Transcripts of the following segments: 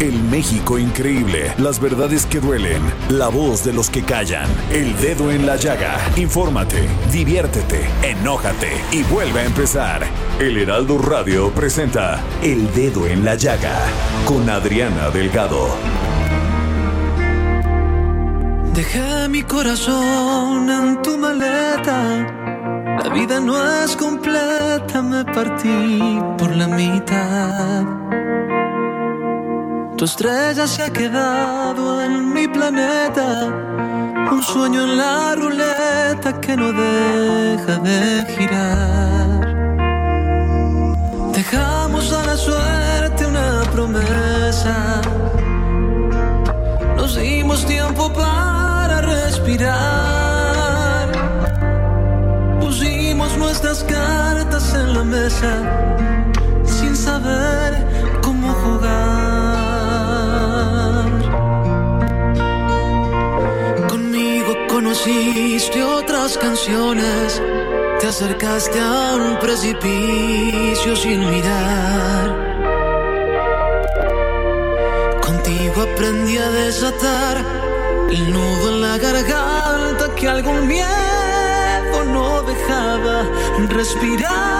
El México increíble, las verdades que duelen, la voz de los que callan, el dedo en la llaga. Infórmate, diviértete, enójate y vuelve a empezar. El Heraldo Radio presenta El Dedo en la Llaga con Adriana Delgado. Dejé mi corazón en tu maleta. La vida no es completa, me partí por la mitad. Tu estrella se ha quedado en mi planeta. Un sueño en la ruleta que no deja de girar. Dejamos a la suerte una promesa. Nos dimos tiempo para respirar. Pusimos nuestras cartas en la mesa sin saber conociste otras canciones. Te acercaste a un precipicio sin mirar. Contigo aprendí a desatar el nudo en la garganta que algún miedo no dejaba respirar.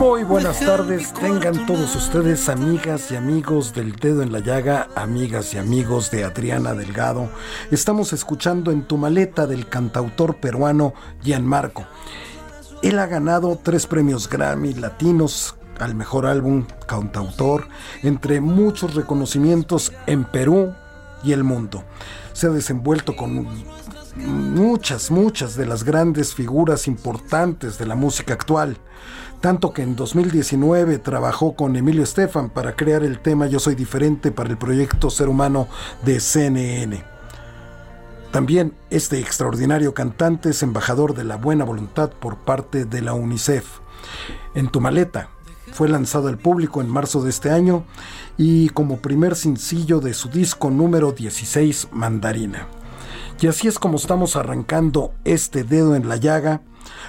Muy buenas tardes, tengan todos ustedes amigas y amigos del dedo en la llaga, amigas y amigos de Adriana Delgado. Estamos escuchando en tu maleta del cantautor peruano Gianmarco. Él ha ganado tres premios Grammy latinos al mejor álbum cantautor, entre muchos reconocimientos en Perú y el mundo. Se ha desenvuelto con muchas, muchas de las grandes figuras importantes de la música actual. Tanto que en 2019 trabajó con Emilio Estefan para crear el tema Yo Soy Diferente para el proyecto Ser Humano de CNN. También este extraordinario cantante es embajador de la buena voluntad por parte de la UNICEF. En tu maleta fue lanzado al público en marzo de este año y como primer sencillo de su disco número 16 Mandarina. Y así es como estamos arrancando este dedo en la llaga,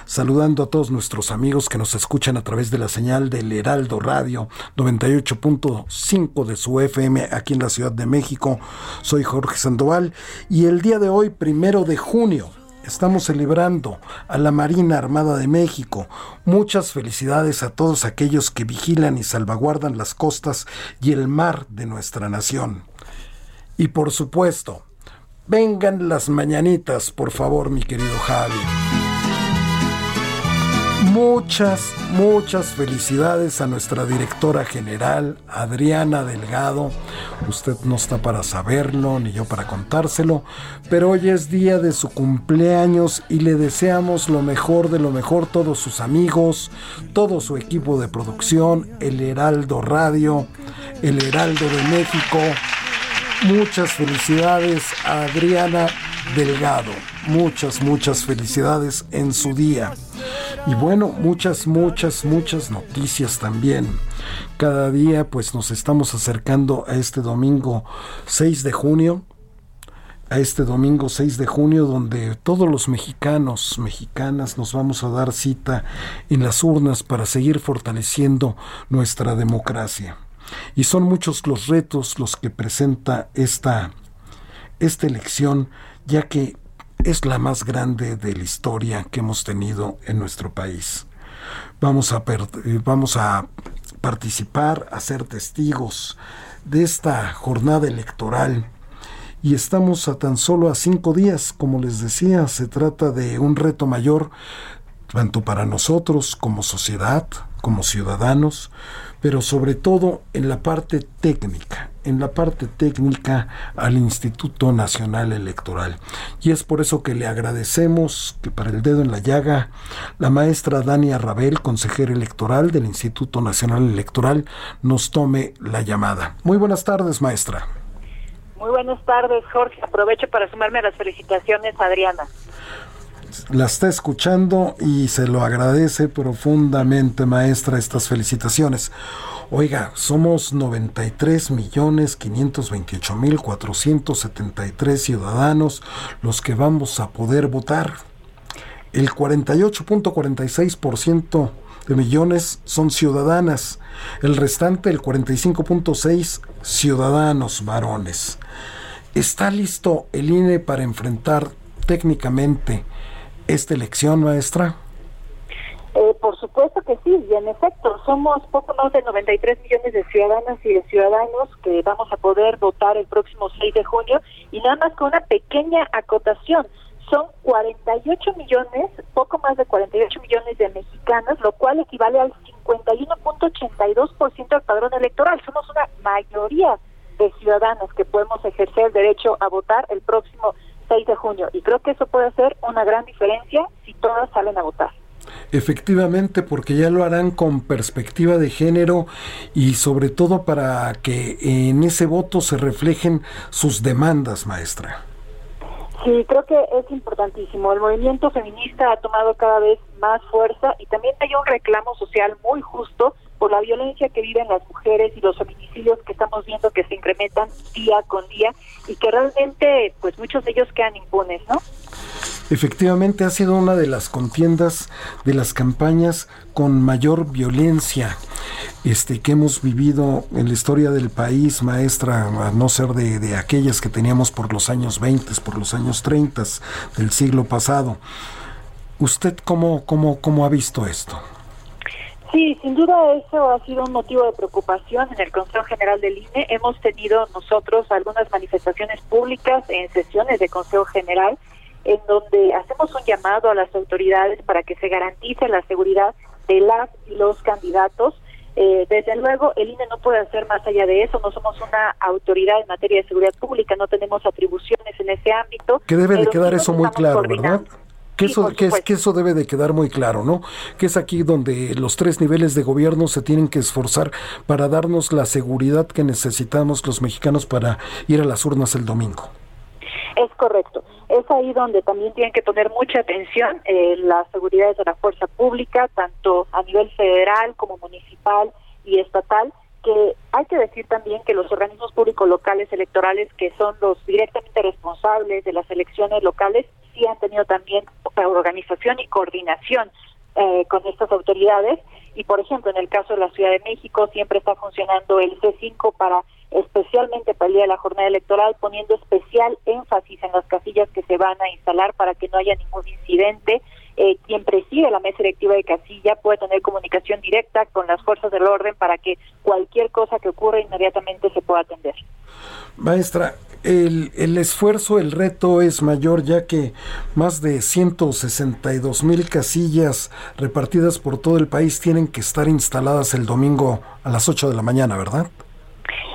saludando a todos nuestros amigos que nos escuchan a través de la señal del Heraldo Radio 98.5 de su FM aquí en la Ciudad de México. Soy Jorge Sandoval y el día de hoy, primero de junio, Estamos celebrando a la Marina Armada de México. Muchas felicidades a todos aquellos que vigilan y salvaguardan las costas y el mar de nuestra nación. Y por supuesto, vengan las mañanitas, por favor, mi querido Javi. Muchas, muchas felicidades a nuestra directora general, Adriana Delgado. Usted no está para saberlo, ni yo para contárselo, pero hoy es día de su cumpleaños y le deseamos lo mejor de lo mejor todos sus amigos, todo su equipo de producción, el Heraldo Radio, el Heraldo de México. Muchas felicidades a Adriana Delgado. Muchas, muchas felicidades en su día. Y bueno, muchas, muchas, muchas noticias también. Cada día pues nos estamos acercando a este domingo 6 de junio. A este domingo 6 de junio donde todos los mexicanos, mexicanas nos vamos a dar cita en las urnas para seguir fortaleciendo nuestra democracia. Y son muchos los retos los que presenta esta, esta elección, ya que es la más grande de la historia que hemos tenido en nuestro país. Vamos a, vamos a participar, a ser testigos de esta jornada electoral y estamos a tan solo a cinco días, como les decía, se trata de un reto mayor tanto para nosotros como sociedad, como ciudadanos, pero sobre todo en la parte técnica, en la parte técnica al Instituto Nacional Electoral. Y es por eso que le agradecemos que para el dedo en la llaga, la maestra Dania Rabel, consejera electoral del Instituto Nacional Electoral, nos tome la llamada. Muy buenas tardes, maestra. Muy buenas tardes, Jorge. Aprovecho para sumarme a las felicitaciones, Adriana la está escuchando y se lo agradece profundamente, maestra, estas felicitaciones. Oiga, somos 93 millones 528 mil 473 ciudadanos los que vamos a poder votar. El 48.46% de millones son ciudadanas, el restante, el 45.6 ciudadanos varones. ¿Está listo el INE para enfrentar técnicamente esta elección, maestra? Eh, por supuesto que sí, y en efecto, somos poco más de 93 millones de ciudadanas y de ciudadanos que vamos a poder votar el próximo 6 de junio, y nada más con una pequeña acotación. Son 48 millones, poco más de 48 millones de mexicanos, lo cual equivale al 51.82% del padrón electoral. Somos una mayoría de ciudadanos que podemos ejercer el derecho a votar el próximo 6 de junio. Y creo que eso puede hacer una gran diferencia si todas salen a votar. Efectivamente, porque ya lo harán con perspectiva de género y sobre todo para que en ese voto se reflejen sus demandas, maestra. Sí, creo que es importantísimo. El movimiento feminista ha tomado cada vez más fuerza y también hay un reclamo social muy justo por la violencia que viven las mujeres y los feminicidios que estamos viendo que se incrementan día con día y que realmente pues muchos de ellos quedan impunes, ¿no? Efectivamente ha sido una de las contiendas de las campañas con mayor violencia este que hemos vivido en la historia del país, maestra, a no ser de, de aquellas que teníamos por los años 20, por los años 30 del siglo pasado. ¿Usted cómo, cómo, cómo ha visto esto? Sí, sin duda eso ha sido un motivo de preocupación en el Consejo General del INE. Hemos tenido nosotros algunas manifestaciones públicas en sesiones de Consejo General en donde hacemos un llamado a las autoridades para que se garantice la seguridad de las y los candidatos. Eh, desde luego, el INE no puede hacer más allá de eso. No somos una autoridad en materia de seguridad pública, no tenemos atribuciones en ese ámbito. Que debe de quedar eso muy claro, ¿verdad? Que, eso, que, es, que eso debe de quedar muy claro, ¿no? Que es aquí donde los tres niveles de gobierno se tienen que esforzar para darnos la seguridad que necesitamos los mexicanos para ir a las urnas el domingo. Es correcto. Es ahí donde también tienen que poner mucha atención eh, las seguridades de la fuerza pública, tanto a nivel federal como municipal y estatal, que hay que decir también que los organismos públicos locales electorales, que son los directamente responsables de las elecciones locales, sí han tenido también organización y coordinación eh, con estas autoridades. Y, por ejemplo, en el caso de la Ciudad de México, siempre está funcionando el C5 para, especialmente para el día de la jornada electoral, poniendo especial énfasis en las casillas que se van a instalar para que no haya ningún incidente. Eh, quien preside la mesa directiva de casilla puede tener comunicación directa con las fuerzas del orden para que cualquier cosa que ocurra inmediatamente se pueda atender. Maestra, el, el, esfuerzo, el reto es mayor ya que más de 162 mil casillas repartidas por todo el país tienen que estar instaladas el domingo a las 8 de la mañana, ¿verdad?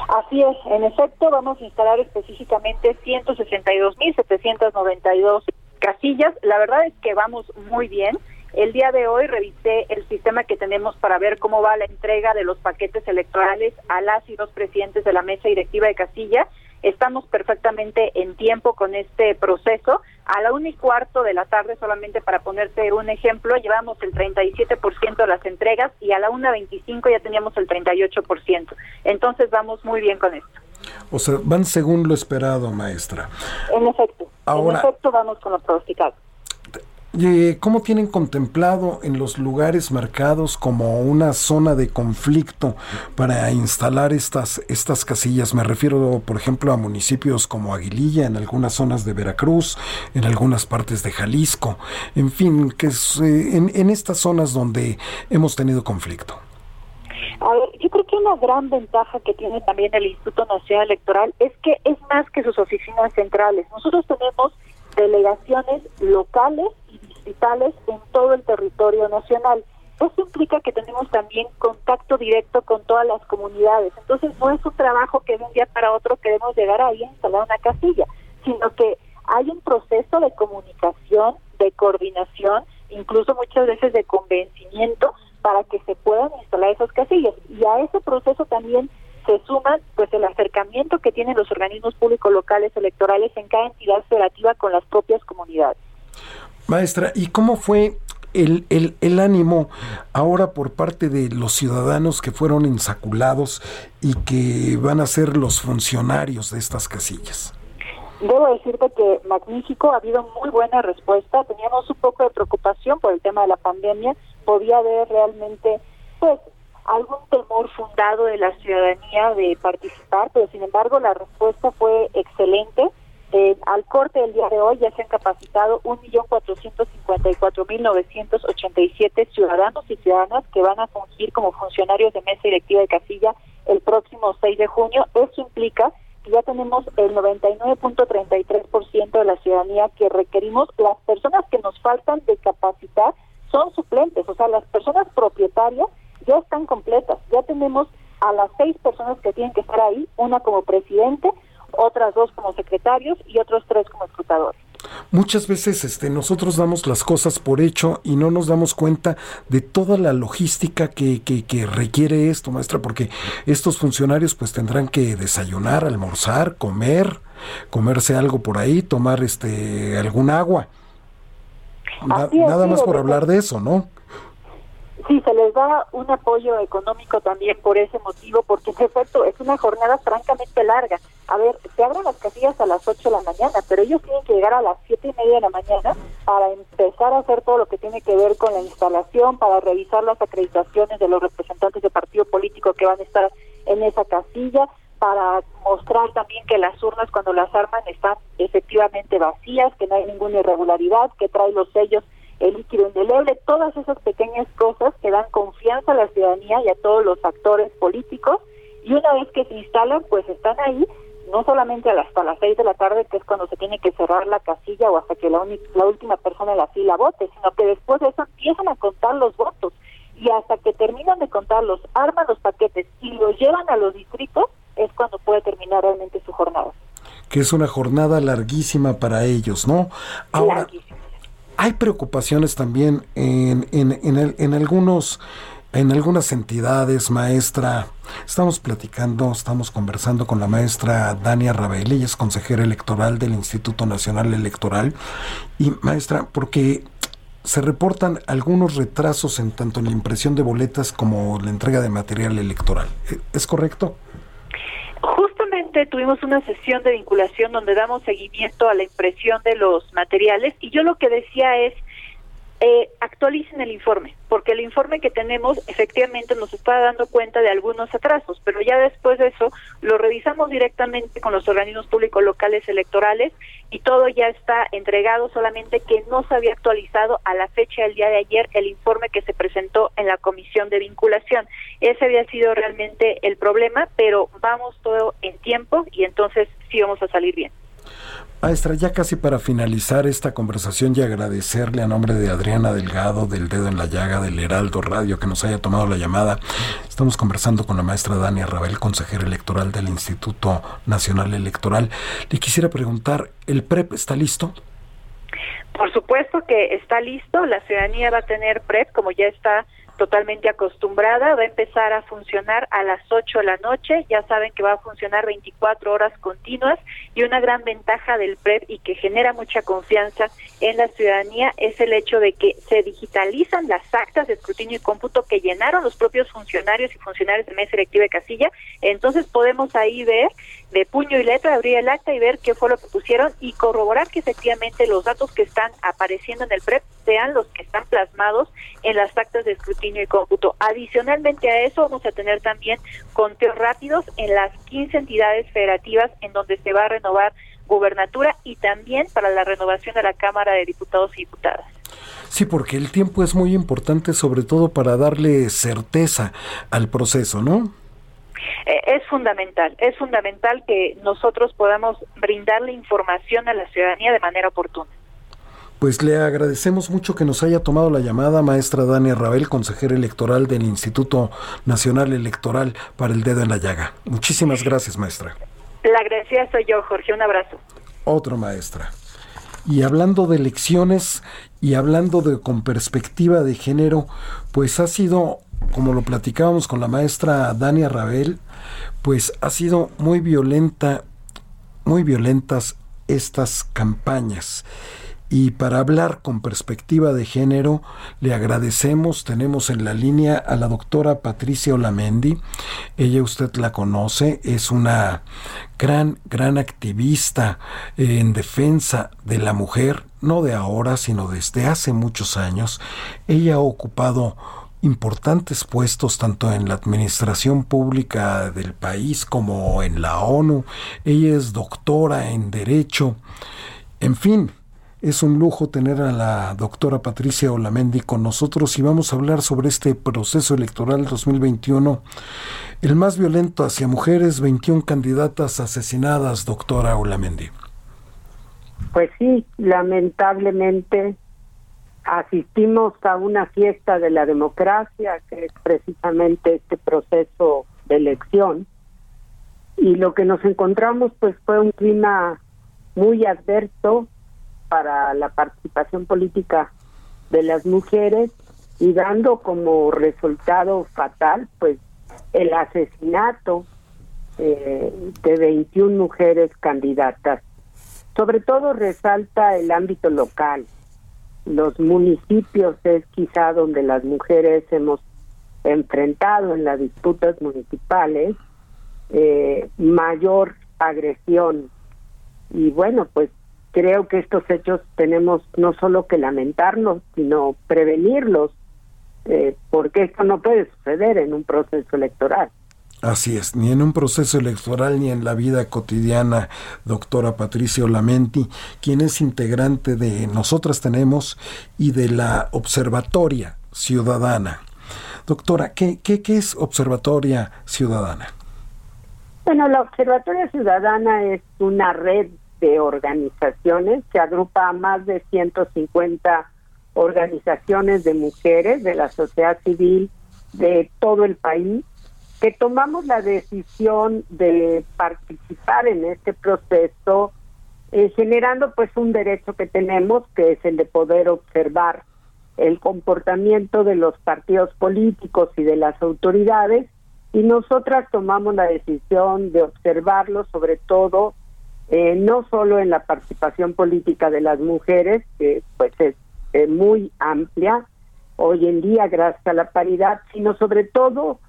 Así es, en efecto vamos a instalar específicamente 162.792 casillas. La verdad es que vamos muy bien. El día de hoy revisé el sistema que tenemos para ver cómo va la entrega de los paquetes electorales a las y los presidentes de la mesa directiva de casilla. Estamos perfectamente en tiempo con este proceso. A la una y cuarto de la tarde, solamente para ponerte un ejemplo, llevamos el 37% de las entregas y a la una veinticinco ya teníamos el 38%. Entonces vamos muy bien con esto. O sea, van según lo esperado, maestra. En efecto. en efecto, vamos con lo pronosticado. ¿cómo tienen contemplado en los lugares marcados como una zona de conflicto para instalar estas, estas casillas? Me refiero, por ejemplo, a municipios como Aguililla, en algunas zonas de Veracruz, en algunas partes de Jalisco, en fin, que es, eh, en, en estas zonas donde hemos tenido conflicto. A ver, una gran ventaja que tiene también el Instituto Nacional Electoral es que es más que sus oficinas centrales. Nosotros tenemos delegaciones locales y distritales en todo el territorio nacional. Eso implica que tenemos también contacto directo con todas las comunidades. Entonces no es un trabajo que de un día para otro queremos llegar ahí a instalar una casilla, sino que hay un proceso de comunicación, de coordinación, incluso muchas veces de convencimiento para que se puedan instalar esas casillas. Y a ese proceso también se suma pues el acercamiento que tienen los organismos públicos locales electorales en cada entidad federativa con las propias comunidades. Maestra, ¿y cómo fue el, el, el, ánimo ahora por parte de los ciudadanos que fueron insaculados y que van a ser los funcionarios de estas casillas? Debo decirte que magnífico, ha habido muy buena respuesta. Teníamos un poco de preocupación por el tema de la pandemia, podía haber realmente pues algún temor fundado de la ciudadanía de participar, pero sin embargo la respuesta fue excelente. Eh, al corte del día de hoy ya se han capacitado 1.454.987 ciudadanos y ciudadanas que van a fungir como funcionarios de mesa directiva de casilla el próximo 6 de junio. Eso implica que ya tenemos el 99.33% de la ciudadanía que requerimos. Las personas que nos faltan de capacitar son suplentes, o sea, las personas propietarias ya están completas, ya tenemos a las seis personas que tienen que estar ahí, una como presidente, otras dos como secretarios y otros tres como escrutadores. Muchas veces este, nosotros damos las cosas por hecho y no nos damos cuenta de toda la logística que, que, que, requiere esto, maestra, porque estos funcionarios pues tendrán que desayunar, almorzar, comer, comerse algo por ahí, tomar este algún agua nada más por hablar de eso, ¿no? Sí, se les da un apoyo económico también por ese motivo, porque en efecto es una jornada francamente larga. A ver, se abren las casillas a las 8 de la mañana, pero ellos tienen que llegar a las siete y media de la mañana para empezar a hacer todo lo que tiene que ver con la instalación, para revisar las acreditaciones de los representantes de partido político que van a estar en esa casilla, para mostrar también que las urnas cuando las arman están efectivamente vacías, que no hay ninguna irregularidad, que trae los sellos el líquido indeleble, todas esas pequeñas cosas que dan confianza a la ciudadanía y a todos los actores políticos. Y una vez que se instalan pues están ahí no solamente hasta las seis de la tarde que es cuando se tiene que cerrar la casilla o hasta que la, la última persona en la fila vote, sino que después de eso empiezan a contar los votos. Y hasta que terminan de contarlos, arman los paquetes y los llevan a los distritos es cuando puede terminar realmente su jornada. Que es una jornada larguísima para ellos, ¿no? Ahora, hay preocupaciones también en, en, en, en algunos en algunas entidades, maestra, estamos platicando, estamos conversando con la maestra Dania Rabel, ella es consejera electoral del Instituto Nacional Electoral. Y maestra, porque se reportan algunos retrasos en tanto en la impresión de boletas como la entrega de material electoral. ¿Es correcto? Justamente tuvimos una sesión de vinculación donde damos seguimiento a la impresión de los materiales y yo lo que decía es, eh, actualicen el informe, porque el informe que tenemos efectivamente nos está dando cuenta de algunos atrasos, pero ya después de eso lo revisamos directamente con los organismos públicos locales electorales y todo ya está entregado, solamente que no se había actualizado a la fecha del día de ayer el informe que se presentó en la comisión de vinculación. Ese había sido realmente el problema, pero vamos todo en tiempo y entonces sí vamos a salir bien. Maestra, ya casi para finalizar esta conversación y agradecerle a nombre de Adriana Delgado, del Dedo en la Llaga, del Heraldo Radio, que nos haya tomado la llamada. Estamos conversando con la maestra Dania Rabel, consejera electoral del Instituto Nacional Electoral. Le quisiera preguntar, ¿el PREP está listo? Por supuesto que está listo. La ciudadanía va a tener PREP, como ya está totalmente acostumbrada, va a empezar a funcionar a las 8 de la noche, ya saben que va a funcionar 24 horas continuas y una gran ventaja del PREP y que genera mucha confianza en la ciudadanía es el hecho de que se digitalizan las actas de escrutinio y cómputo que llenaron los propios funcionarios y funcionarios de mesa electiva de casilla, entonces podemos ahí ver de puño y letra, abrir el acta y ver qué fue lo que pusieron y corroborar que efectivamente los datos que están apareciendo en el PREP sean los que están plasmados en las actas de escrutinio y cómputo. Adicionalmente a eso vamos a tener también conteos rápidos en las 15 entidades federativas en donde se va a renovar gubernatura y también para la renovación de la Cámara de Diputados y Diputadas. Sí, porque el tiempo es muy importante, sobre todo para darle certeza al proceso, ¿no? Eh, es fundamental, es fundamental que nosotros podamos brindarle información a la ciudadanía de manera oportuna. Pues le agradecemos mucho que nos haya tomado la llamada, maestra Dania Rabel, consejera electoral del Instituto Nacional Electoral para el Dedo en la Llaga. Muchísimas gracias, maestra. La agradecida soy yo, Jorge. Un abrazo. Otro, maestra. Y hablando de elecciones y hablando de con perspectiva de género, pues ha sido, como lo platicábamos con la maestra Dania Rabel, pues ha sido muy violenta, muy violentas estas campañas. Y para hablar con perspectiva de género, le agradecemos, tenemos en la línea a la doctora Patricia Olamendi. Ella usted la conoce, es una gran, gran activista en defensa de la mujer, no de ahora, sino desde hace muchos años. Ella ha ocupado importantes puestos tanto en la administración pública del país como en la ONU. Ella es doctora en Derecho. En fin, es un lujo tener a la doctora Patricia Olamendi con nosotros y vamos a hablar sobre este proceso electoral 2021, el más violento hacia mujeres, 21 candidatas asesinadas, doctora Olamendi. Pues sí, lamentablemente asistimos a una fiesta de la democracia, que es precisamente este proceso de elección, y lo que nos encontramos pues fue un clima muy adverso para la participación política de las mujeres y dando como resultado fatal pues el asesinato eh, de 21 mujeres candidatas. Sobre todo resalta el ámbito local. Los municipios es quizá donde las mujeres hemos enfrentado en las disputas municipales eh, mayor agresión. Y bueno, pues creo que estos hechos tenemos no solo que lamentarlos, sino prevenirlos, eh, porque esto no puede suceder en un proceso electoral. Así es, ni en un proceso electoral ni en la vida cotidiana, doctora Patricia Lamenti, quien es integrante de Nosotras Tenemos y de la Observatoria Ciudadana. Doctora, ¿qué, qué, qué es Observatoria Ciudadana? Bueno, la Observatoria Ciudadana es una red de organizaciones que agrupa a más de 150 organizaciones de mujeres de la sociedad civil de todo el país que tomamos la decisión de participar en este proceso eh, generando pues un derecho que tenemos que es el de poder observar el comportamiento de los partidos políticos y de las autoridades y nosotras tomamos la decisión de observarlo sobre todo eh, no solo en la participación política de las mujeres, que pues es muy amplia hoy en día gracias a la paridad, sino sobre todo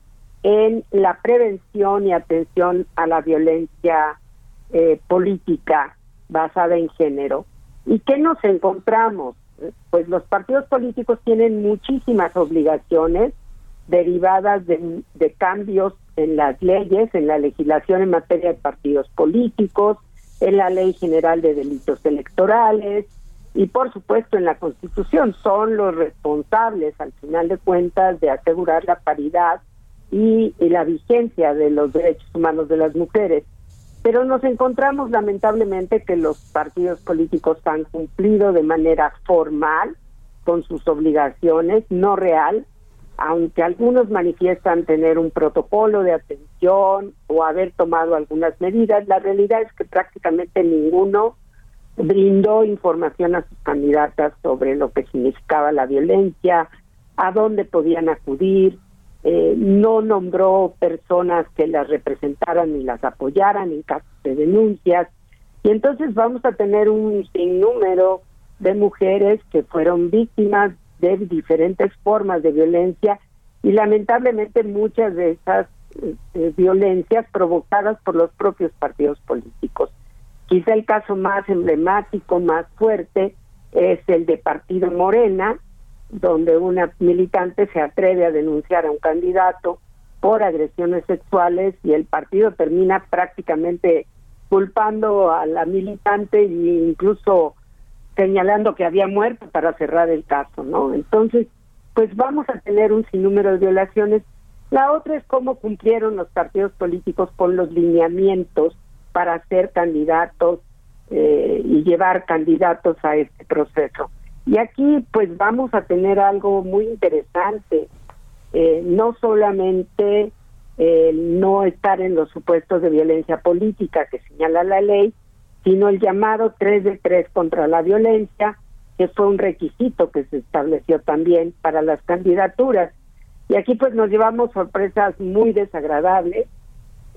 en la prevención y atención a la violencia eh, política basada en género. ¿Y qué nos encontramos? Pues los partidos políticos tienen muchísimas obligaciones derivadas de cambios en las leyes, en la legislación en materia de partidos políticos, en la Ley General de Delitos Electorales y por supuesto en la Constitución. Son los responsables al final de cuentas de asegurar la paridad y, la vigencia de los derechos humanos de las mujeres. Pero nos encontramos lamentablemente que los partidos políticos han cumplido de manera formal con sus obligaciones, no real, aunque algunos manifiestan tener un protocolo de atención o haber tomado algunas medidas, la realidad es que prácticamente ninguno brindó información a sus candidatas sobre lo que significaba la violencia, a dónde podían acudir, eh, no nombró personas que las representaran y las apoyaran en casos de denuncias. Y entonces vamos a tener un sinnúmero de mujeres que fueron víctimas de diferentes formas de violencia y lamentablemente muchas de esas eh, violencias provocadas por los propios partidos políticos. Quizá el caso más emblemático, más fuerte, es el de Partido Morena, donde una militante se atreve a denunciar a un candidato por agresiones sexuales y el partido termina prácticamente culpando a la militante e incluso señalando que había muerto para cerrar el caso, ¿no? Entonces, pues vamos a tener un sinnúmero de violaciones. La otra es cómo cumplieron los partidos políticos con los lineamientos para ser candidatos eh, y llevar candidatos a este proceso. Y aquí pues vamos a tener algo muy interesante, eh, no solamente no estar en los supuestos de violencia política que señala la ley, sino el llamado 3 de 3 contra la violencia, que fue un requisito que se estableció también para las candidaturas. Y aquí pues nos llevamos sorpresas muy desagradables,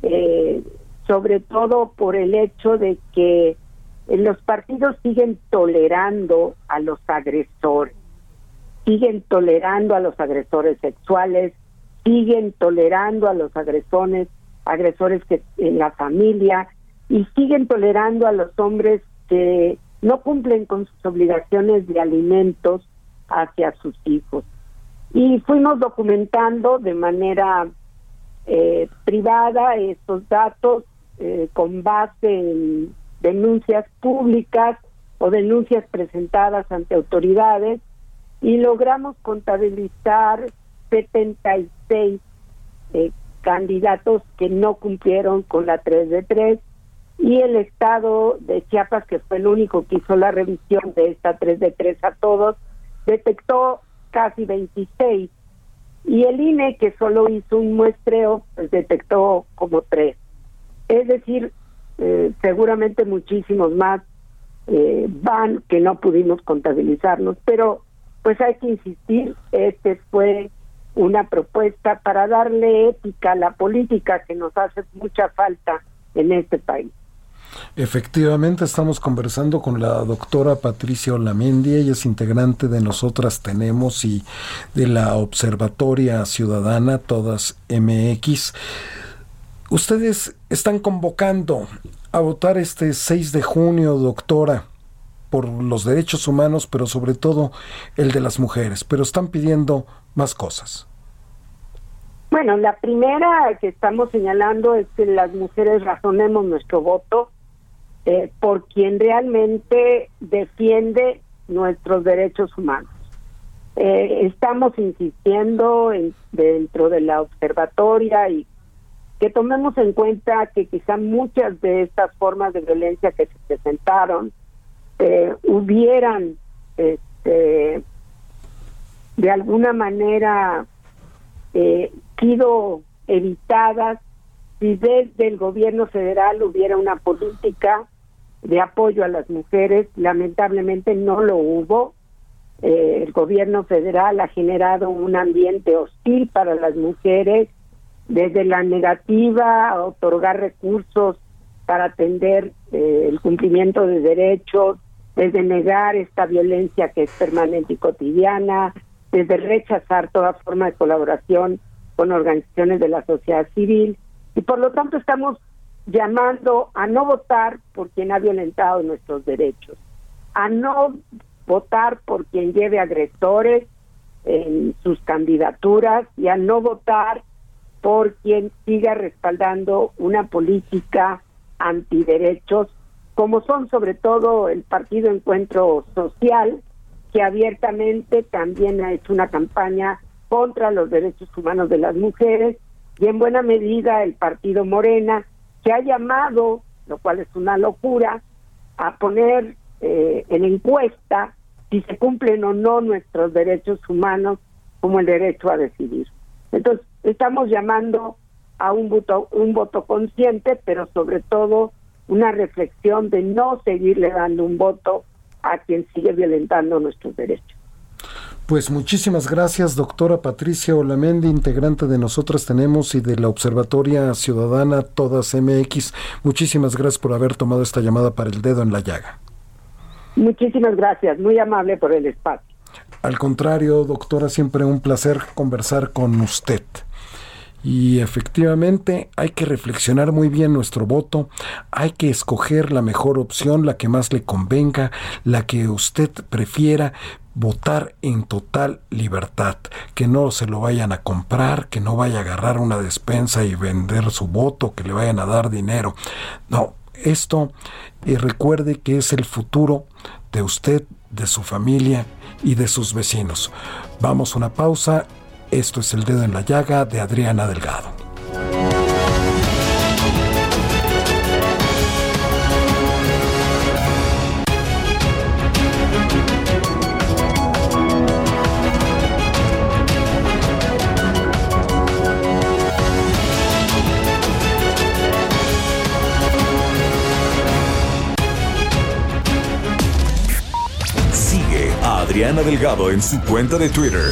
eh, sobre todo por el hecho de que los partidos siguen tolerando a los agresores, siguen tolerando a los agresores sexuales, siguen tolerando a los agresores, agresores que en la familia y siguen tolerando a los hombres que no cumplen con sus obligaciones de alimentos hacia sus hijos. Y fuimos documentando de manera eh, privada estos datos eh, con base en denuncias públicas o denuncias presentadas ante autoridades y logramos contabilizar 76 eh, candidatos que no cumplieron con la 3 de 3 y el estado de Chiapas, que fue el único que hizo la revisión de esta 3 de 3 a todos, detectó casi 26 y el INE, que solo hizo un muestreo, pues detectó como 3. Es decir, eh, seguramente muchísimos más eh, van que no pudimos contabilizarlos, pero pues hay que insistir, este fue una propuesta para darle ética a la política que nos hace mucha falta en este país. Efectivamente, estamos conversando con la doctora Patricia Olamendi, ella es integrante de Nosotras Tenemos y de la Observatoria Ciudadana, todas MX. Ustedes están convocando a votar este 6 de junio, doctora, por los derechos humanos, pero sobre todo el de las mujeres, pero están pidiendo más cosas. Bueno, la primera que estamos señalando es que las mujeres razonemos nuestro voto eh, por quien realmente defiende nuestros derechos humanos. Eh, estamos insistiendo en, dentro de la observatoria y que tomemos en cuenta que quizá muchas de estas formas de violencia que se presentaron eh, hubieran este, de alguna manera eh, sido evitadas si desde el gobierno federal hubiera una política de apoyo a las mujeres. Lamentablemente no lo hubo. Eh, el gobierno federal ha generado un ambiente hostil para las mujeres desde la negativa a otorgar recursos para atender eh, el cumplimiento de derechos, desde negar esta violencia que es permanente y cotidiana, desde rechazar toda forma de colaboración con organizaciones de la sociedad civil. Y por lo tanto estamos llamando a no votar por quien ha violentado nuestros derechos, a no votar por quien lleve agresores en sus candidaturas y a no votar por quien siga respaldando una política antiderechos, como son sobre todo el Partido Encuentro Social, que abiertamente también ha hecho una campaña contra los derechos humanos de las mujeres, y en buena medida el Partido Morena, que ha llamado, lo cual es una locura, a poner eh, en encuesta si se cumplen o no nuestros derechos humanos como el derecho a decidir. Entonces, estamos llamando a un voto, un voto consciente, pero sobre todo una reflexión de no seguirle dando un voto a quien sigue violentando nuestros derechos. Pues muchísimas gracias, doctora Patricia Olamendi, integrante de Nosotras Tenemos y de la Observatoria Ciudadana Todas MX. Muchísimas gracias por haber tomado esta llamada para el dedo en la llaga. Muchísimas gracias, muy amable por el espacio. Al contrario, doctora, siempre un placer conversar con usted. Y efectivamente hay que reflexionar muy bien nuestro voto, hay que escoger la mejor opción, la que más le convenga, la que usted prefiera, votar en total libertad, que no se lo vayan a comprar, que no vaya a agarrar una despensa y vender su voto, que le vayan a dar dinero. No, esto y recuerde que es el futuro de usted, de su familia y de sus vecinos. Vamos a una pausa esto es El Dedo en la Llaga de Adriana Delgado. Adriana Delgado en su cuenta de Twitter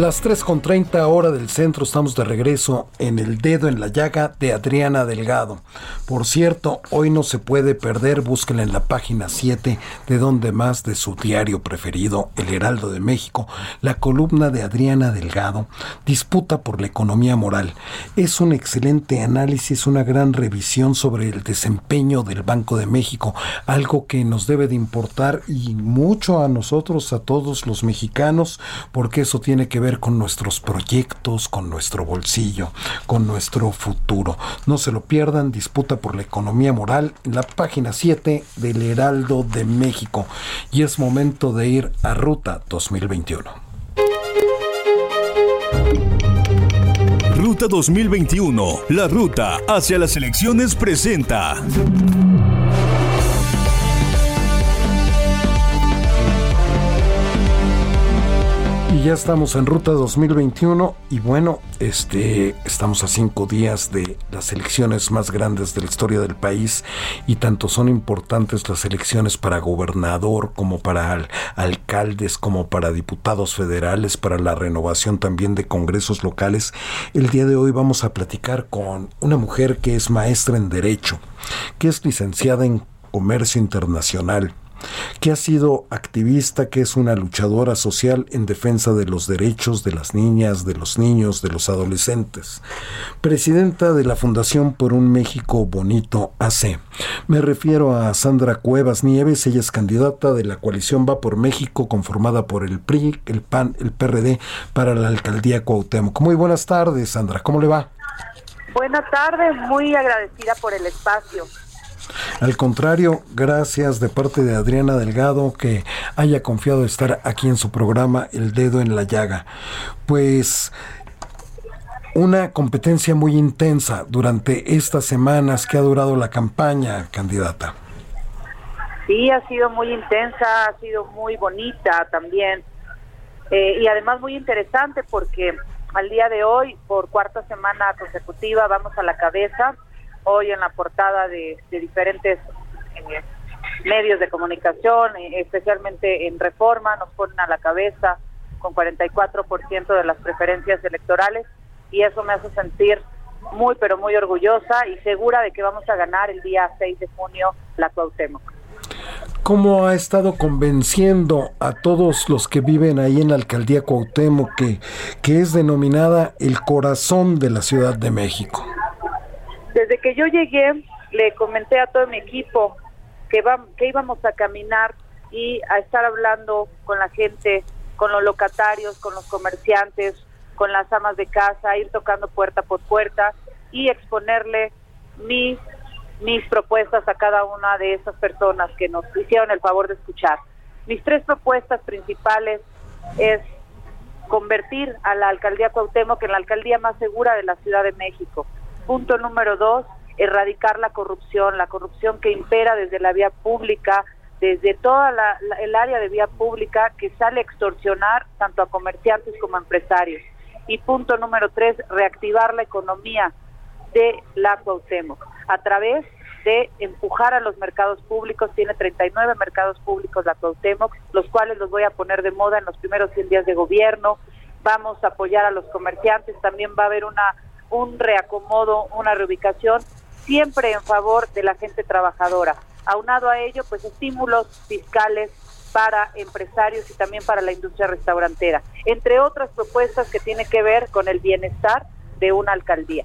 Las 3.30 hora del centro estamos de regreso en el dedo en la llaga de Adriana Delgado. Por cierto, hoy no se puede perder, búsquenla en la página 7 de donde más de su diario preferido, El Heraldo de México, la columna de Adriana Delgado, Disputa por la economía moral. Es un excelente análisis, una gran revisión sobre el desempeño del Banco de México, algo que nos debe de importar y mucho a nosotros, a todos los mexicanos, porque eso tiene que ver con nuestros proyectos, con nuestro bolsillo, con nuestro futuro. No se lo pierdan, disputa por la economía moral en la página 7 del Heraldo de México. Y es momento de ir a Ruta 2021. Ruta 2021, la ruta hacia las elecciones presenta. Ya estamos en ruta 2021 y bueno, este, estamos a cinco días de las elecciones más grandes de la historia del país y tanto son importantes las elecciones para gobernador como para alcaldes, como para diputados federales, para la renovación también de congresos locales. El día de hoy vamos a platicar con una mujer que es maestra en Derecho, que es licenciada en Comercio Internacional que ha sido activista, que es una luchadora social en defensa de los derechos de las niñas, de los niños, de los adolescentes. Presidenta de la Fundación por un México Bonito AC. Me refiero a Sandra Cuevas Nieves, ella es candidata de la coalición Va por México conformada por el PRI, el PAN, el PRD para la alcaldía Cuauhtémoc. Muy buenas tardes, Sandra, ¿cómo le va? Buenas tardes, muy agradecida por el espacio. Al contrario, gracias de parte de Adriana Delgado que haya confiado estar aquí en su programa El Dedo en la Llaga. Pues una competencia muy intensa durante estas semanas que ha durado la campaña, candidata. Sí, ha sido muy intensa, ha sido muy bonita también. Eh, y además muy interesante porque al día de hoy, por cuarta semana consecutiva, vamos a la cabeza, hoy en la portada de, diferentes eh, medios de comunicación, eh, especialmente en Reforma, nos ponen a la cabeza con 44% de las preferencias electorales y eso me hace sentir muy pero muy orgullosa y segura de que vamos a ganar el día 6 de junio la Cuauhtémoc. ¿Cómo ha estado convenciendo a todos los que viven ahí en la alcaldía Cuauhtémoc que, que es denominada el corazón de la Ciudad de México? Desde que yo llegué, le comenté a todo mi equipo que, que íbamos a caminar y a estar hablando con la gente, con los locatarios, con los comerciantes, con las amas de casa, ir tocando puerta por puerta y exponerle mis propuestas a cada una de esas personas que nos hicieron el favor de escuchar. Mis tres propuestas principales es convertir a la alcaldía Cuauhtémoc en la alcaldía más segura de la Ciudad de México. Punto número dos, erradicar la corrupción, la corrupción que impera desde la vía pública, desde toda la, el área de vía pública que sale a extorsionar tanto a comerciantes como a empresarios. Y punto número tres, reactivar la economía de la Cuauhtémoc a través de empujar a los mercados públicos. Tiene 39 mercados públicos la Cuauhtémoc, los cuales los voy a poner de moda en los primeros 100 días de gobierno. Vamos a apoyar a los comerciantes, también va a haber una un reacomodo, una reubicación, siempre en favor de la gente trabajadora. Aunado a ello, pues estímulos fiscales para empresarios y también para la industria restaurantera, entre otras propuestas que tienen que ver con el bienestar de una alcaldía.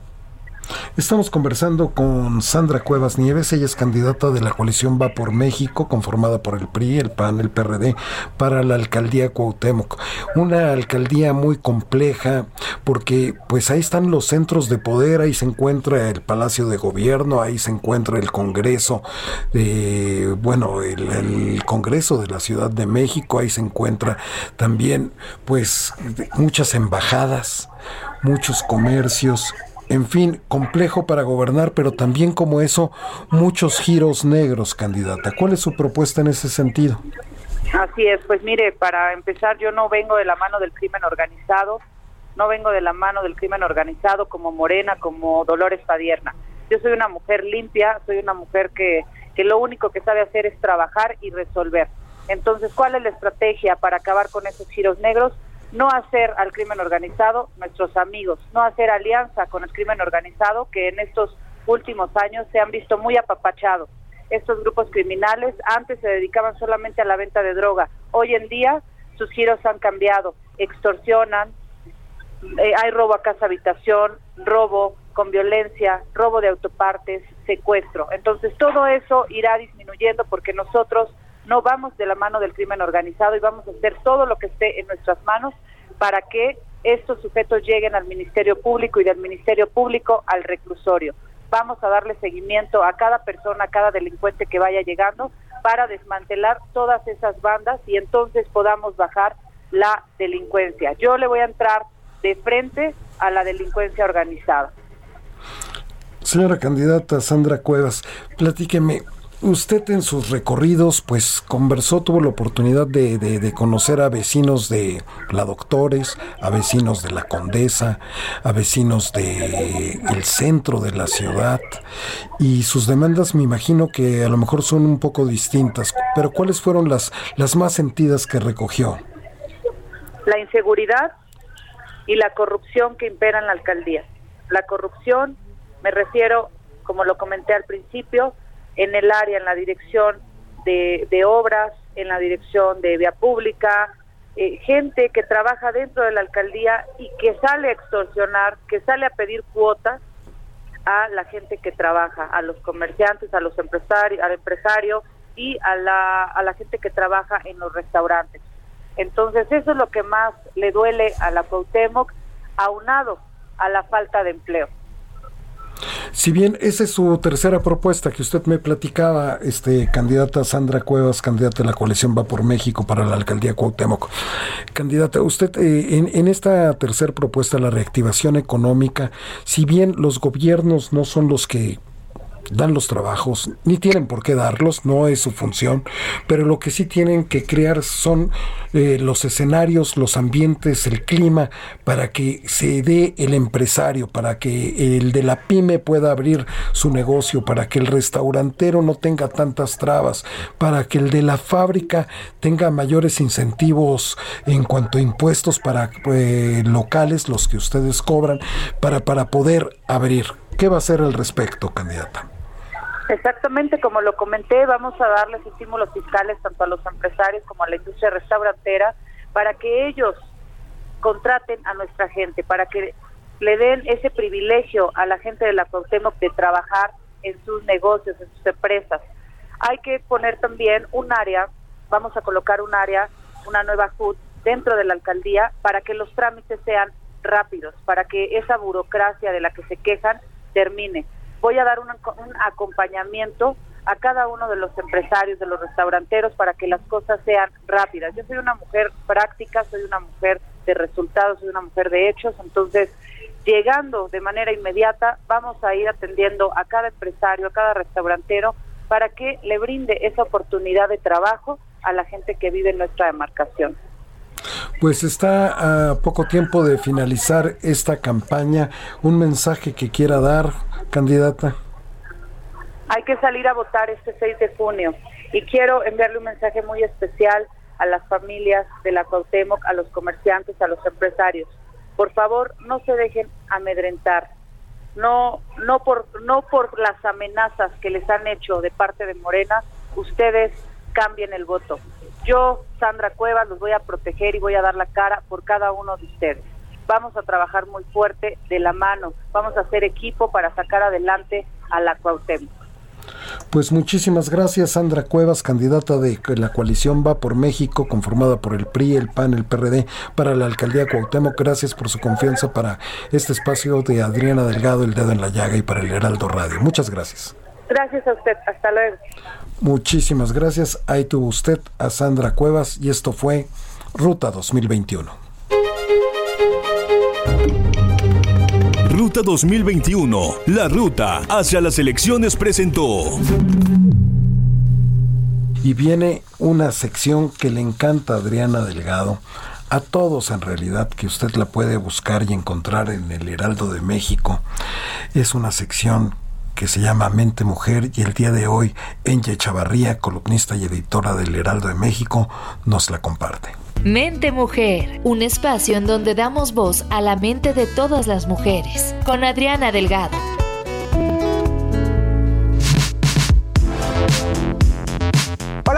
Estamos conversando con Sandra Cuevas Nieves, ella es candidata de la coalición Va por México, conformada por el PRI, el PAN, el PRD, para la alcaldía Cuauhtémoc. Una alcaldía muy compleja porque pues ahí están los centros de poder, ahí se encuentra el Palacio de Gobierno, ahí se encuentra el Congreso, de, bueno, el Congreso de la Ciudad de México, ahí se encuentra también pues muchas embajadas, muchos comercios, en fin, complejo para gobernar, pero también como eso, muchos giros negros, candidata. ¿Cuál es su propuesta en ese sentido? Así es, pues mire, para empezar, yo no vengo de la mano del crimen organizado, no vengo de la mano del crimen organizado como Morena, como Dolores Padierna. Yo soy una mujer limpia, soy una mujer que, que lo único que sabe hacer es trabajar y resolver. Entonces, ¿cuál es la estrategia para acabar con esos giros negros? No hacer al crimen organizado nuestros amigos, no hacer alianza con el crimen organizado que en estos últimos años se han visto muy apapachados. Estos grupos criminales antes se dedicaban solamente a la venta de droga, hoy en día sus giros han cambiado, extorsionan, eh, hay robo a casa habitación, robo con violencia, robo de autopartes, secuestro. Entonces todo eso irá disminuyendo porque nosotros no vamos de la mano del crimen organizado y vamos a hacer todo lo que esté en nuestras manos para que estos sujetos lleguen al Ministerio Público y del Ministerio Público al reclusorio. Vamos a darle seguimiento a cada persona, a cada delincuente que vaya llegando para desmantelar todas esas bandas y entonces podamos bajar la delincuencia. Yo le voy a entrar de frente a la delincuencia organizada. Señora candidata Sandra Cuevas, platíqueme, Usted en sus recorridos, pues conversó, tuvo la oportunidad de, conocer a vecinos de la Doctores, a vecinos de la Condesa, a vecinos de el centro de la ciudad y sus demandas me imagino que a lo mejor son un poco distintas, pero ¿cuáles fueron las, las más sentidas que recogió? La inseguridad y la corrupción que impera en la alcaldía. La corrupción, me refiero, como lo comenté al principio, en el área, en la dirección de, de obras, en la dirección de vía pública, eh, gente que trabaja dentro de la alcaldía y que sale a extorsionar, que sale a pedir cuotas a la gente que trabaja, a los comerciantes, a los empresarios, al empresario y a la, a la gente que trabaja en los restaurantes. Entonces eso es lo que más le duele a la Cuauhtémoc, aunado a la falta de empleo. Si bien esa es su tercera propuesta que usted me platicaba, este candidata Sandra Cuevas, candidata de la coalición Va por México para la alcaldía Cuauhtémoc. Candidata, usted eh, en, en, esta tercera propuesta, la reactivación económica, si bien los gobiernos no son los que dan los trabajos, ni tienen por qué darlos, no es su función, pero lo que sí tienen que crear son eh, los escenarios, los ambientes, el clima, para que se dé el empresario, para que el de la pyme pueda abrir su negocio, para que el restaurantero no tenga tantas trabas, para que el de la fábrica tenga mayores incentivos en cuanto a impuestos para eh, locales, los que ustedes cobran, para, para poder abrir. ¿Qué va a hacer al respecto, candidata? Exactamente, como lo comenté, vamos a darles estímulos fiscales tanto a los empresarios como a la industria restaurantera para que ellos contraten a nuestra gente, para que le den ese privilegio a la gente de la Cuauhtémoc de trabajar en sus negocios, en sus empresas. Hay que poner también un área, vamos a colocar un área, una nueva HUD dentro de la alcaldía para que los trámites sean rápidos, para que esa burocracia de la que se quejan termine voy a dar un, acompañamiento a cada uno de los empresarios, de los restauranteros, para que las cosas sean rápidas. Yo soy una mujer práctica, soy una mujer de resultados, soy una mujer de hechos, entonces llegando de manera inmediata vamos a ir atendiendo a cada empresario, a cada restaurantero, para que le brinde esa oportunidad de trabajo a la gente que vive en nuestra demarcación. Pues está a poco tiempo de finalizar esta campaña. Un mensaje que quiera dar, candidata. Hay que salir a votar este 6 de junio y quiero enviarle un mensaje muy especial a las familias de la Cuauhtémoc, a los comerciantes, a los empresarios. Por favor, no se dejen amedrentar. No no por no por las amenazas que les han hecho de parte de Morena, ustedes cambien el voto. Yo, Sandra Cuevas, los voy a proteger y voy a dar la cara por cada uno de ustedes. Vamos a trabajar muy fuerte de la mano, vamos a hacer equipo para sacar adelante a la Cuauhtémoc. Pues muchísimas gracias, Sandra Cuevas, candidata de la coalición Va por México, conformada por el PRI, el PAN, el PRD, para la alcaldía Cuauhtémoc. Gracias por su confianza para este espacio de Adriana Delgado, El Dedo en la Llaga y para el Heraldo Radio. Muchas gracias. Gracias a usted. Hasta luego. Muchísimas gracias. Ahí tuvo usted a Sandra Cuevas y esto fue Ruta 2021. Ruta 2021, la ruta hacia las elecciones presentó. Y viene una sección que le encanta a Adriana Delgado, a todos en realidad, que usted la puede buscar y encontrar en el Heraldo de México. Es una sección que se llama Mente Mujer y el día de hoy Enye Chavarría, columnista y editora del Heraldo de México, nos la comparte. Mente Mujer, un espacio en donde damos voz a la mente de todas las mujeres, con Adriana Delgado.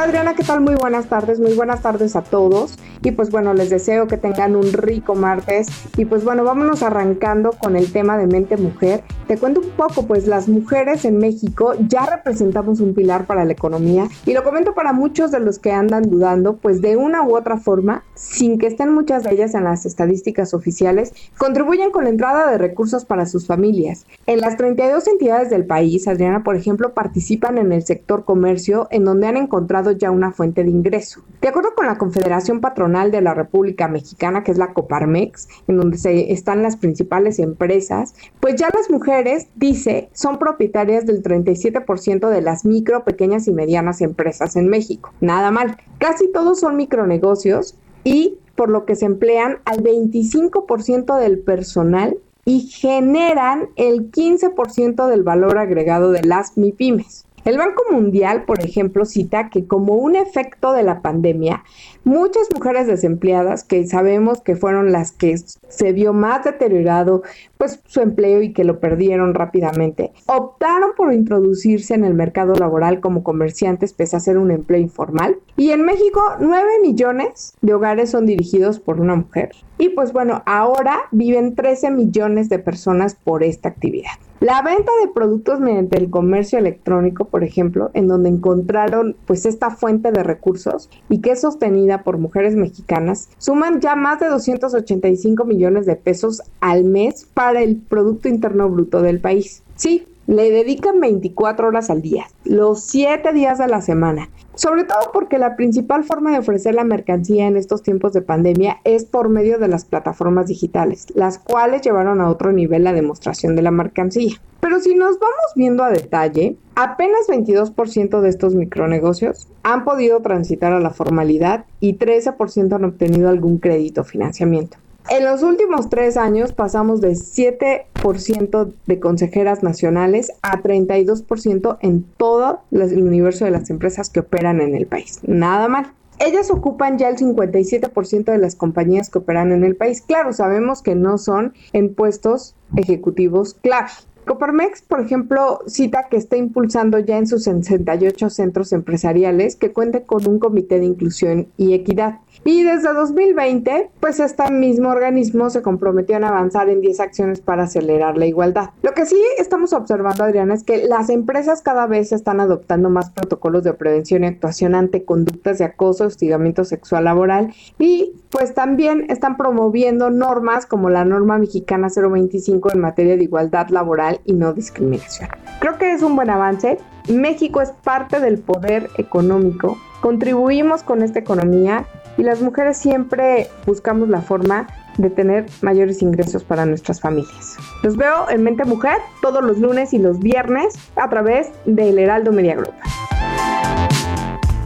Adriana, ¿qué tal? Muy buenas tardes, muy buenas tardes a todos. Y pues bueno, les deseo que tengan un rico martes. Y pues bueno, vámonos arrancando con el tema de mente mujer. Te cuento un poco, pues las mujeres en México ya representamos un pilar para la economía. Y lo comento para muchos de los que andan dudando, pues de una u otra forma, sin que estén muchas de ellas en las estadísticas oficiales, contribuyen con la entrada de recursos para sus familias. En las 32 entidades del país, Adriana, por ejemplo, participan en el sector comercio, en donde han encontrado ya una fuente de ingreso. De acuerdo con la Confederación Patronal, de la República Mexicana, que es la Coparmex, en donde se están las principales empresas, pues ya las mujeres, dice, son propietarias del 37% de las micro, pequeñas y medianas empresas en México. Nada mal. Casi todos son micronegocios y por lo que se emplean al 25% del personal y generan el 15% del valor agregado de las MIPIMES. El Banco Mundial, por ejemplo, cita que como un efecto de la pandemia, muchas mujeres desempleadas, que sabemos que fueron las que se vio más deteriorado pues su empleo y que lo perdieron rápidamente, optaron por introducirse en el mercado laboral como comerciantes pese a ser un empleo informal. Y en México, 9 millones de hogares son dirigidos por una mujer. Y pues bueno, ahora viven 13 millones de personas por esta actividad. La venta de productos mediante el comercio electrónico, por ejemplo, en donde encontraron pues esta fuente de recursos y que es sostenida por mujeres mexicanas, suman ya más de 285 millones de pesos al mes para el Producto Interno Bruto del país. Sí, le dedican 24 horas al día, los 7 días de la semana. Sobre todo porque la principal forma de ofrecer la mercancía en estos tiempos de pandemia es por medio de las plataformas digitales, las cuales llevaron a otro nivel la demostración de la mercancía. Pero si nos vamos viendo a detalle, apenas 22% de estos micronegocios han podido transitar a la formalidad y 13% han obtenido algún crédito o financiamiento. En los últimos tres años pasamos de 7% de consejeras nacionales a 32% en todo el universo de las empresas que operan en el país. Nada mal. Ellas ocupan ya el 57% de las compañías que operan en el país. Claro, sabemos que no son en puestos ejecutivos clave. Coparmex, por ejemplo, cita que está impulsando ya en sus 68 centros empresariales que cuente con un comité de inclusión y equidad. Y desde 2020, pues este mismo organismo se comprometió a avanzar en 10 acciones para acelerar la igualdad. Lo que sí estamos observando, Adriana, es que las empresas cada vez están adoptando más protocolos de prevención y actuación ante conductas de acoso, hostigamiento sexual laboral y pues también están promoviendo normas como la norma mexicana 025 en materia de igualdad laboral y no discriminación. Creo que es un buen avance. México es parte del poder económico, contribuimos con esta economía y las mujeres siempre buscamos la forma de tener mayores ingresos para nuestras familias. Los veo en Mente Mujer todos los lunes y los viernes a través del Heraldo Media Group.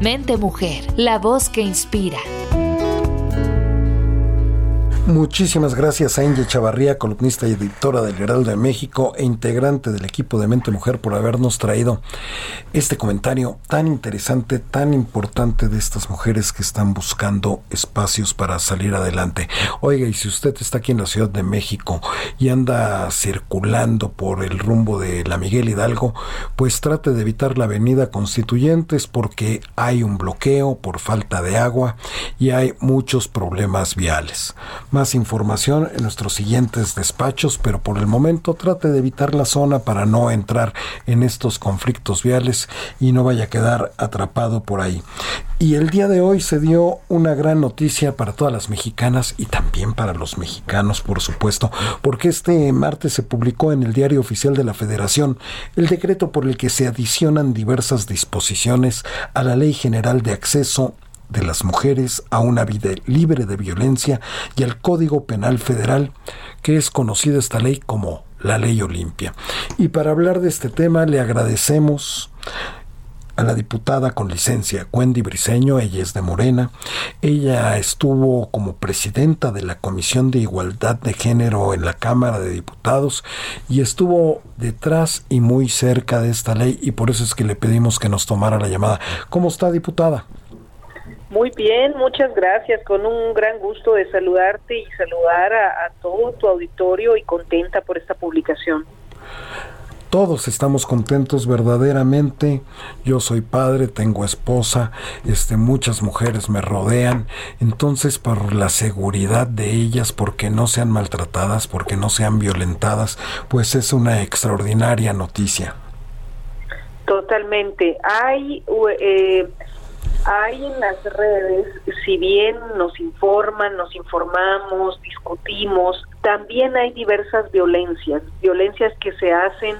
Mente Mujer, la voz que inspira. Muchísimas gracias a Inge Chavarría, columnista y editora del Heraldo de México e integrante del equipo de Mente Mujer por habernos traído este comentario tan interesante, tan importante de estas mujeres que están buscando espacios para salir adelante. Oiga, y si usted está aquí en la Ciudad de México y anda circulando por el rumbo de la Miguel Hidalgo, pues trate de evitar la avenida Constituyentes porque hay un bloqueo por falta de agua y hay muchos problemas viales más información en nuestros siguientes despachos, pero por el momento trate de evitar la zona para no entrar en estos conflictos viales y no vaya a quedar atrapado por ahí. Y el día de hoy se dio una gran noticia para todas las mexicanas y también para los mexicanos, por supuesto, porque este martes se publicó en el Diario Oficial de la Federación el decreto por el que se adicionan diversas disposiciones a la Ley General de Acceso de las mujeres a una vida libre de violencia y al Código Penal Federal, que es conocida esta ley como la Ley Olimpia. Y para hablar de este tema le agradecemos a la diputada con licencia Wendy Briseño, ella es de Morena. Ella estuvo como presidenta de la Comisión de Igualdad de Género en la Cámara de Diputados y estuvo detrás y muy cerca de esta ley y por eso es que le pedimos que nos tomara la llamada. ¿Cómo está, diputada? Muy bien, muchas gracias. Con un gran gusto de saludarte y saludar a, todo tu auditorio y contenta por esta publicación. Todos estamos contentos verdaderamente. Yo soy padre, tengo esposa, este muchas mujeres me rodean, entonces por la seguridad de ellas, porque no sean maltratadas, porque no sean violentadas, pues es una extraordinaria noticia. Totalmente. Hay eh, hay en las redes, si bien nos informan, nos informamos, discutimos, también hay diversas violencias, violencias que se hacen,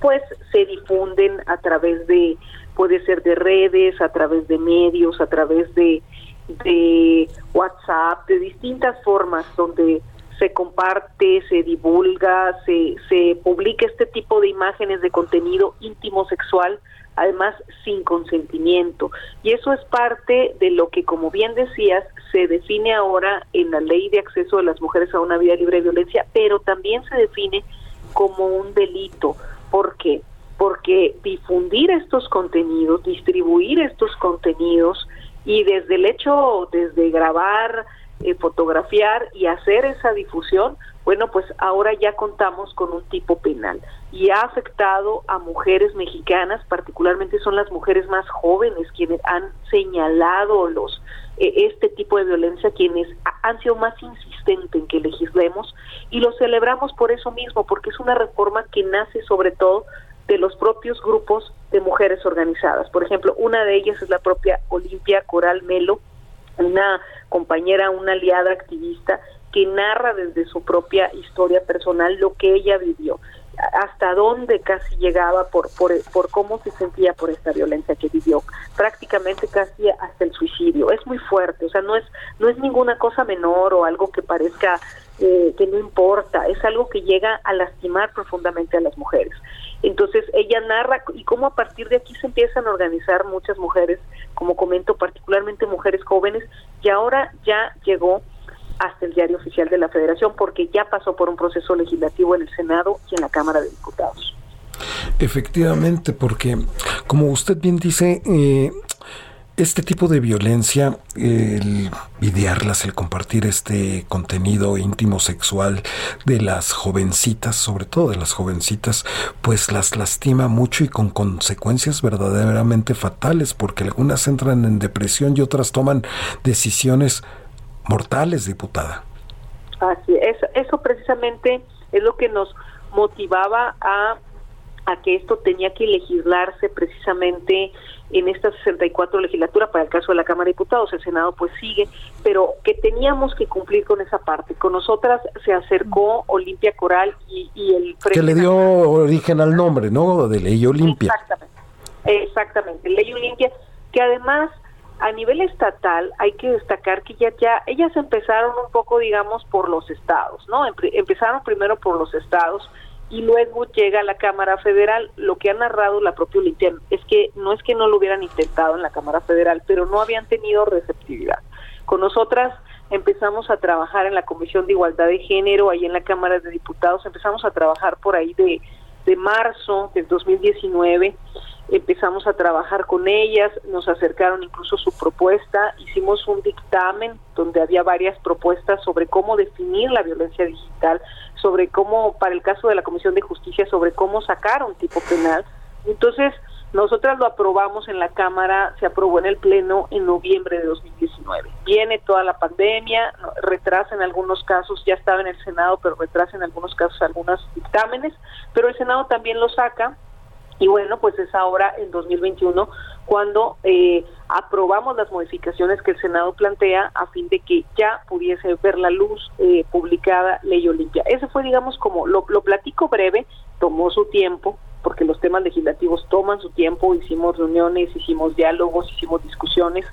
pues se difunden a través de, puede ser de redes, a través de medios, a través de, de WhatsApp, de distintas formas donde se comparte, se divulga, se, se publica este tipo de imágenes de contenido íntimo sexual además sin consentimiento. Y eso es parte de lo que, como bien decías, se define ahora en la ley de acceso de las mujeres a una vida libre de violencia, pero también se define como un delito. ¿Por qué? Porque difundir estos contenidos, distribuir estos contenidos y desde el hecho, desde grabar, eh, fotografiar y hacer esa difusión, bueno, pues ahora ya contamos con un tipo penal y ha afectado a mujeres mexicanas, particularmente son las mujeres más jóvenes quienes han señalado los eh, este tipo de violencia, quienes han sido más insistentes en que legislemos y lo celebramos por eso mismo, porque es una reforma que nace sobre todo de los propios grupos de mujeres organizadas. Por ejemplo, una de ellas es la propia Olimpia Coral Melo, una compañera, una aliada activista que narra desde su propia historia personal lo que ella vivió. hasta dónde casi llegaba por, por, por cómo se sentía por esta violencia que vivió, prácticamente casi hasta el suicidio. Es muy fuerte, o sea, no es, no es ninguna cosa menor o algo que parezca eh, que no importa, es algo que llega a lastimar profundamente a las mujeres. Entonces ella narra y cómo a partir de aquí se empiezan a organizar muchas mujeres, como comento, particularmente mujeres jóvenes, y ahora ya llegó hasta el diario oficial de la Federación porque ya pasó por un proceso legislativo en el Senado y en la Cámara de Diputados. Efectivamente, porque como usted bien dice, eh, este tipo de violencia, el videarlas, el compartir este contenido íntimo sexual de las jovencitas, sobre todo de las jovencitas, pues las lastima mucho y con consecuencias verdaderamente fatales, porque algunas entran en depresión y otras toman decisiones mortales, diputada. Así es, eso precisamente es lo que nos motivaba a, a que esto tenía que legislarse precisamente en esta 64 legislatura para el caso de la Cámara de Diputados, el Senado pues sigue, pero que teníamos que cumplir con esa parte. Con nosotras se acercó Olimpia Coral y, y el... Que le dio origen al nombre, ¿no? De Ley Olimpia. Exactamente, exactamente, Ley Olimpia, que además a nivel estatal hay que destacar que ya, ya ellas empezaron un poco, digamos, por los estados, ¿no? Empezaron primero por los estados y luego llega a la Cámara Federal. Lo que ha narrado la propia Olimpia es que no es que no lo hubieran intentado en la Cámara Federal, pero no habían tenido receptividad. Con nosotras empezamos a trabajar en la Comisión de Igualdad de Género, ahí en la Cámara de Diputados, empezamos a trabajar por ahí de, de marzo del 2019 empezamos a trabajar con ellas, nos acercaron incluso su propuesta, hicimos un dictamen donde había varias propuestas sobre cómo definir la violencia digital, sobre cómo, para el caso de la Comisión de Justicia, sobre cómo sacar un tipo penal. Entonces, nosotras lo aprobamos en la Cámara, se aprobó en el Pleno en noviembre de 2019. Viene toda la pandemia, retrasa en algunos casos, ya estaba en el Senado, pero retrasa en algunos casos algunos dictámenes, pero el Senado también lo saca y bueno, pues es ahora en 2021 cuando eh, aprobamos las modificaciones que el Senado plantea a fin de que ya pudiese ver la luz eh, publicada Ley Olimpia. Ese fue, digamos, como lo, lo platico breve, tomó su tiempo, porque los temas legislativos toman su tiempo, hicimos reuniones, hicimos diálogos, hicimos discusiones,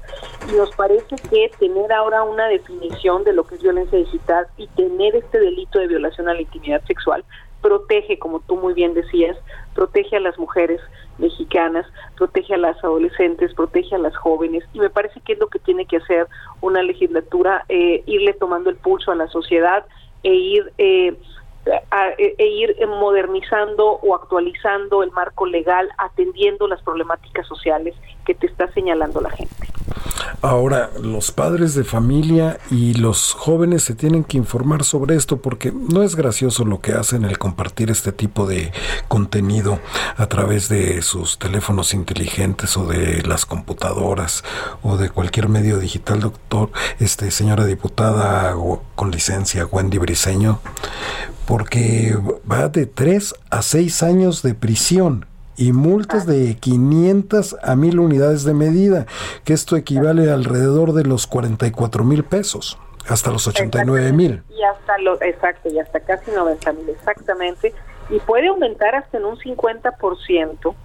y nos parece que tener ahora una definición de lo que es violencia digital y tener este delito de violación a la intimidad sexual protege, como tú muy bien decías, protege a las mujeres mexicanas, protege a las adolescentes, protege a las jóvenes y me parece que es lo que tiene que hacer una legislatura, eh, irle tomando el pulso a la sociedad e ir... Eh, e ir modernizando o actualizando el marco legal, atendiendo las problemáticas sociales que te está señalando la gente. Ahora, los padres de familia y los jóvenes se tienen que informar sobre esto porque no es gracioso lo que hacen el compartir este tipo de contenido a través de sus teléfonos inteligentes o de las computadoras o de cualquier medio digital, doctor, este señora diputada con licencia Wendy Briseño, porque va de tres a seis años de prisión y multas de 500 a 1000 unidades de medida, que esto equivale alrededor de los 44 mil pesos, hasta los 89 mil. Y hasta lo, exacto, y hasta casi 90 mil, exactamente. Y puede aumentar hasta en un 50%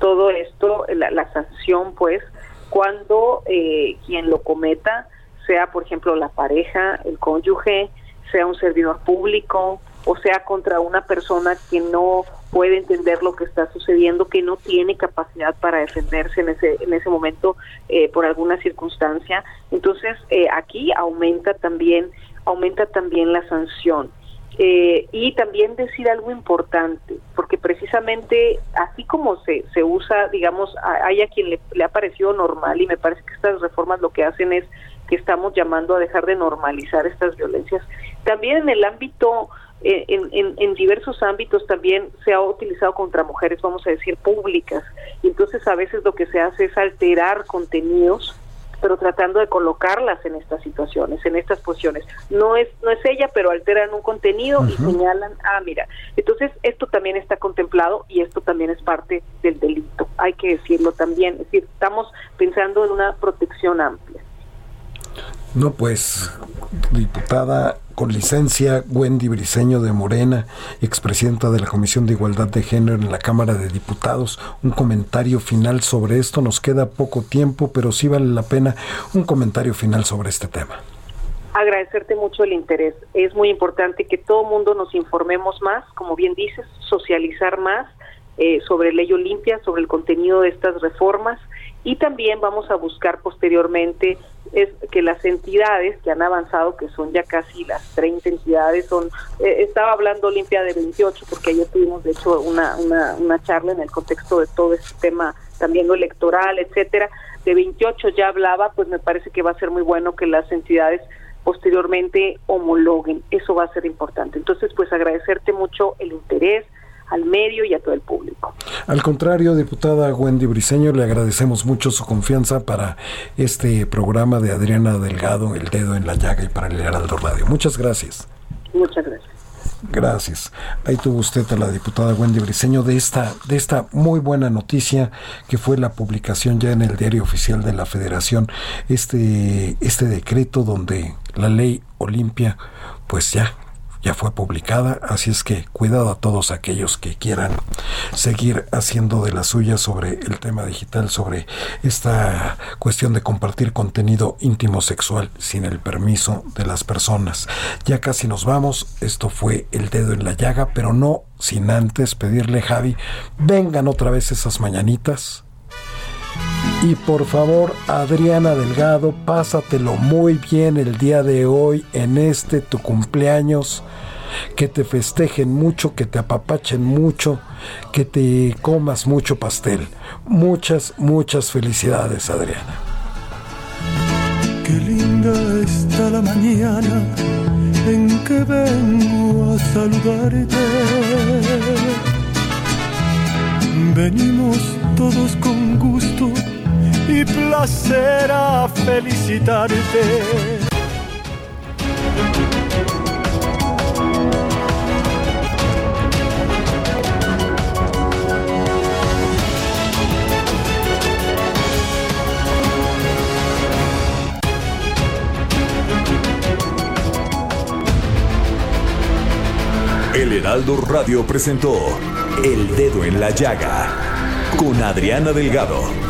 todo esto, la, la sanción, pues, cuando eh, quien lo cometa sea, por ejemplo, la pareja, el cónyuge, sea un servidor público, o sea contra una persona que no puede entender lo que está sucediendo, que no tiene capacidad para defenderse en ese en ese momento eh, por alguna circunstancia. Entonces eh, aquí aumenta también aumenta también la sanción. Eh, y también decir algo importante, porque precisamente así como se, se usa, digamos, hay a quien le, le ha parecido normal y me parece que estas reformas lo que hacen es que estamos llamando a dejar de normalizar estas violencias. También en el ámbito eh, en, en, diversos ámbitos también se ha utilizado contra mujeres, vamos a decir, públicas. Y entonces a veces lo que se hace es alterar contenidos, pero tratando de colocarlas en estas situaciones, en estas posiciones. No es no es ella, pero alteran un contenido y señalan, ah, mira. Entonces esto también está contemplado y esto también es parte del delito. Hay que decirlo también. Es decir, estamos pensando en una protección amplia. No, pues, diputada con licencia, Wendy Briceño de Morena, expresidenta de la Comisión de Igualdad de Género en la Cámara de Diputados, un comentario final sobre esto. Nos queda poco tiempo, pero sí vale la pena un comentario final sobre este tema. Agradecerte mucho el interés. Es muy importante que todo mundo nos informemos más, como bien dices, socializar más eh, sobre ley Olimpia, sobre el contenido de estas reformas y también vamos a buscar posteriormente es que las entidades que han avanzado, que son ya casi las 30 entidades, son eh, estaba hablando Olimpia de 28 porque ayer tuvimos de hecho una, una, charla en el contexto de todo este tema también lo electoral, etcétera, de 28 ya hablaba, pues me parece que va a ser muy bueno que las entidades posteriormente homologuen, eso va a ser importante. Entonces, pues agradecerte mucho el interés, al medio y a todo el público. Al contrario, diputada Wendy Briseño, le agradecemos mucho su confianza para este programa de Adriana Delgado, El Dedo en la Llaga y para el Heraldo Radio. Muchas gracias. Muchas gracias. Gracias. Ahí tuvo usted a la diputada Wendy Briseño de esta, de esta muy buena noticia que fue la publicación ya en el diario oficial de la Federación, este, este decreto donde la ley Olimpia, pues ya ya fue publicada, así es que cuidado a todos aquellos que quieran seguir haciendo de la suya sobre el tema digital, sobre esta cuestión de compartir contenido íntimo sexual sin el permiso de las personas. Ya casi nos vamos, esto fue el dedo en la llaga, pero no sin antes pedirle, Javi, vengan otra vez esas mañanitas. Y por favor, Adriana Delgado, pásatelo muy bien el día de hoy en este tu cumpleaños. Que te festejen mucho, que te apapachen mucho, que te comas mucho pastel. Muchas, muchas felicidades, Adriana. Qué linda está la mañana en que vengo a saludarte. Venimos todos con gusto y placer a felicitarte. El Heraldo Radio presentó El Dedo en la Llaga con Adriana Delgado.